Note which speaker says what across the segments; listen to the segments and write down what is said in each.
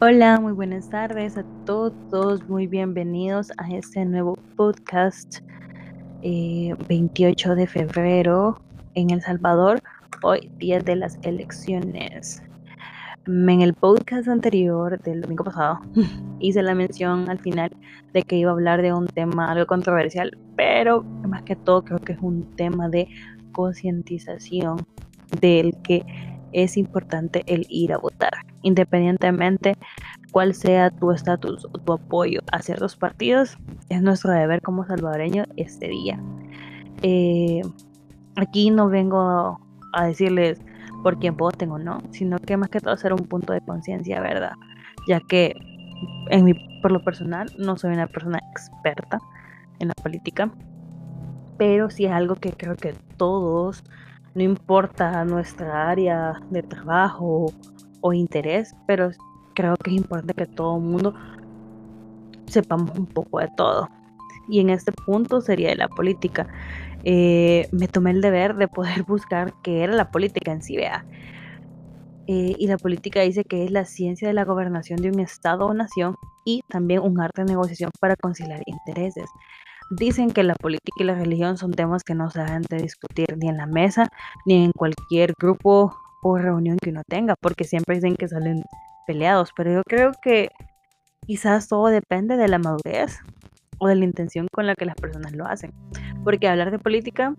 Speaker 1: Hola, muy buenas tardes a todos, muy bienvenidos a este nuevo podcast 28 eh, de febrero en El Salvador, hoy día de las elecciones. En el podcast anterior del domingo pasado hice la mención al final de que iba a hablar de un tema algo controversial, pero más que todo creo que es un tema de concientización del que es importante el ir a votar, independientemente cuál sea tu estatus o tu apoyo a ciertos partidos, es nuestro deber como salvadoreño este día. Eh, aquí no vengo a decirles por quién voten o no, sino que más que todo ser un punto de conciencia, ¿verdad? Ya que por lo personal no soy una persona experta en la política, pero sí es algo que creo que todos no importa nuestra área de trabajo o interés, pero creo que es importante que todo el mundo sepamos un poco de todo. Y en este punto sería de la política. Eh, me tomé el deber de poder buscar qué era la política en sí, vea. Eh, y la política dice que es la ciencia de la gobernación de un Estado o nación y también un arte de negociación para conciliar intereses. Dicen que la política y la religión son temas que no se deben de discutir ni en la mesa, ni en cualquier grupo o reunión que uno tenga, porque siempre dicen que salen peleados, pero yo creo que quizás todo depende de la madurez o de la intención con la que las personas lo hacen, porque hablar de política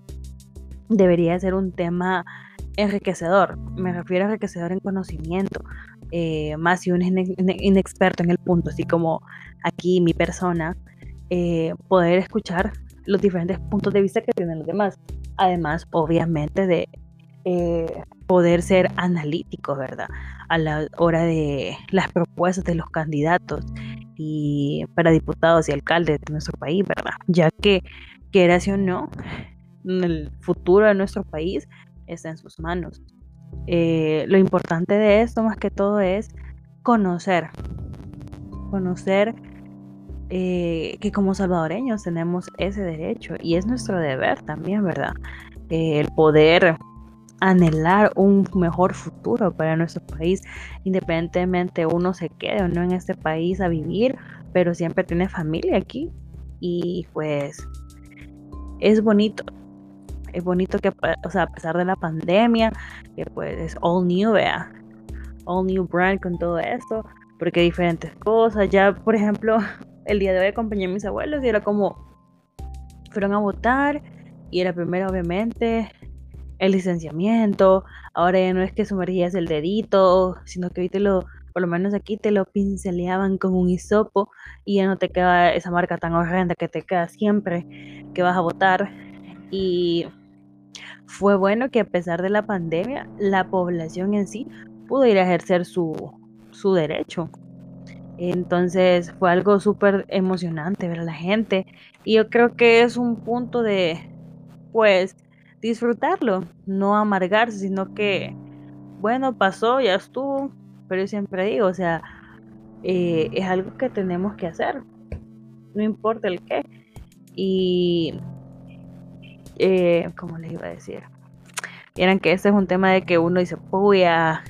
Speaker 1: debería ser un tema enriquecedor, me refiero a enriquecedor en conocimiento, eh, más si uno es inexperto en el punto, así como aquí mi persona, eh, poder escuchar los diferentes puntos de vista que tienen los demás. Además, obviamente, de eh, poder ser analítico, ¿verdad? A la hora de las propuestas de los candidatos y para diputados y alcaldes de nuestro país, ¿verdad? Ya que, quiera o no, el futuro de nuestro país está en sus manos. Eh, lo importante de esto, más que todo, es conocer, conocer eh, que como salvadoreños tenemos ese derecho y es nuestro deber también, ¿verdad? Eh, el poder anhelar un mejor futuro para nuestro país, independientemente uno se quede o no en este país a vivir, pero siempre tiene familia aquí y pues es bonito. Es bonito que, o sea, a pesar de la pandemia, que pues es all new, vea, all new brand con todo esto, porque diferentes cosas, ya por ejemplo, el día de hoy acompañé a mis abuelos y era como, fueron a votar y era primero obviamente el licenciamiento, ahora ya no es que sumergías el dedito, sino que hoy te lo, por lo menos aquí te lo pinceleaban con un hisopo y ya no te queda esa marca tan horrenda que te queda siempre que vas a votar. Y fue bueno que a pesar de la pandemia, la población en sí pudo ir a ejercer su, su derecho. Entonces fue algo súper emocionante ver a la gente. Y yo creo que es un punto de, pues, disfrutarlo, no amargarse, sino que, bueno, pasó, ya estuvo. Pero yo siempre digo, o sea, eh, es algo que tenemos que hacer, no importa el qué. Y, eh, ¿cómo les iba a decir? Vieran que este es un tema de que uno dice, voy a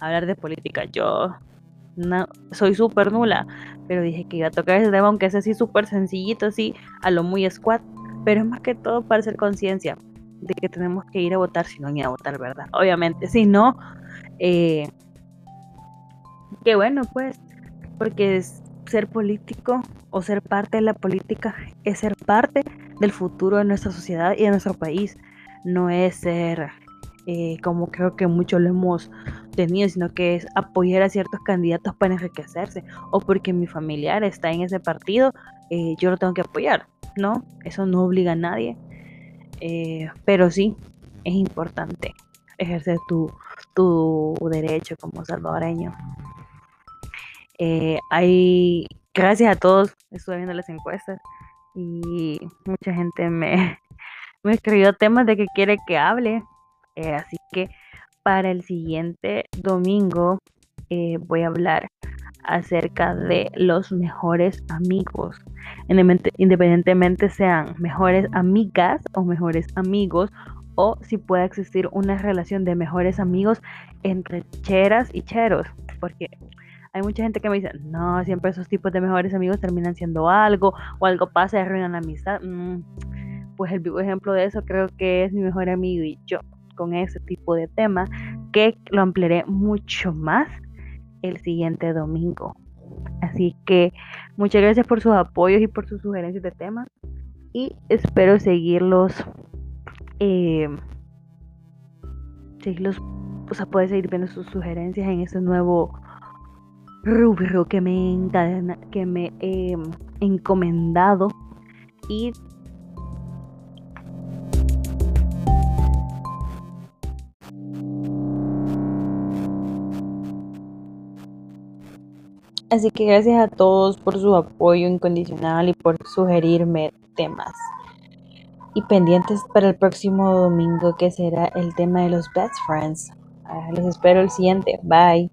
Speaker 1: hablar de política. Yo no, soy súper nula, pero dije que iba a tocar ese tema, aunque es así súper sencillito, así, a lo muy squat, pero es más que todo para hacer conciencia de que tenemos que ir a votar, si no ni a votar, ¿verdad? Obviamente, si no, eh, que bueno, pues, porque es ser político o ser parte de la política es ser parte del futuro de nuestra sociedad y de nuestro país, no es ser eh, como creo que muchos lo hemos tenido, sino que es apoyar a ciertos candidatos para enriquecerse o porque mi familiar está en ese partido, eh, yo lo tengo que apoyar, ¿no? Eso no obliga a nadie, eh, pero sí es importante ejercer tu, tu derecho como salvadoreño. hay, gracias a todos, estuve viendo las encuestas y mucha gente me, me escribió temas de que quiere que hable eh, así que para el siguiente domingo eh, voy a hablar acerca de los mejores amigos. Independientemente sean mejores amigas o mejores amigos o si puede existir una relación de mejores amigos entre cheras y cheros, porque hay mucha gente que me dice, no, siempre esos tipos de mejores amigos terminan siendo algo, o algo pasa y arruinan la amistad. Mm, pues el vivo ejemplo de eso creo que es mi mejor amigo y yo, con ese tipo de tema, que lo ampliaré mucho más el siguiente domingo. Así que muchas gracias por sus apoyos y por sus sugerencias de temas. Y espero seguirlos. Eh, seguirlos. O sea, puede seguir viendo sus sugerencias en este nuevo rubro que me, encadena, que me he encomendado. Y Así que gracias a todos por su apoyo incondicional y por sugerirme temas. Y pendientes para el próximo domingo que será el tema de los best friends. Ah, les espero el siguiente. Bye.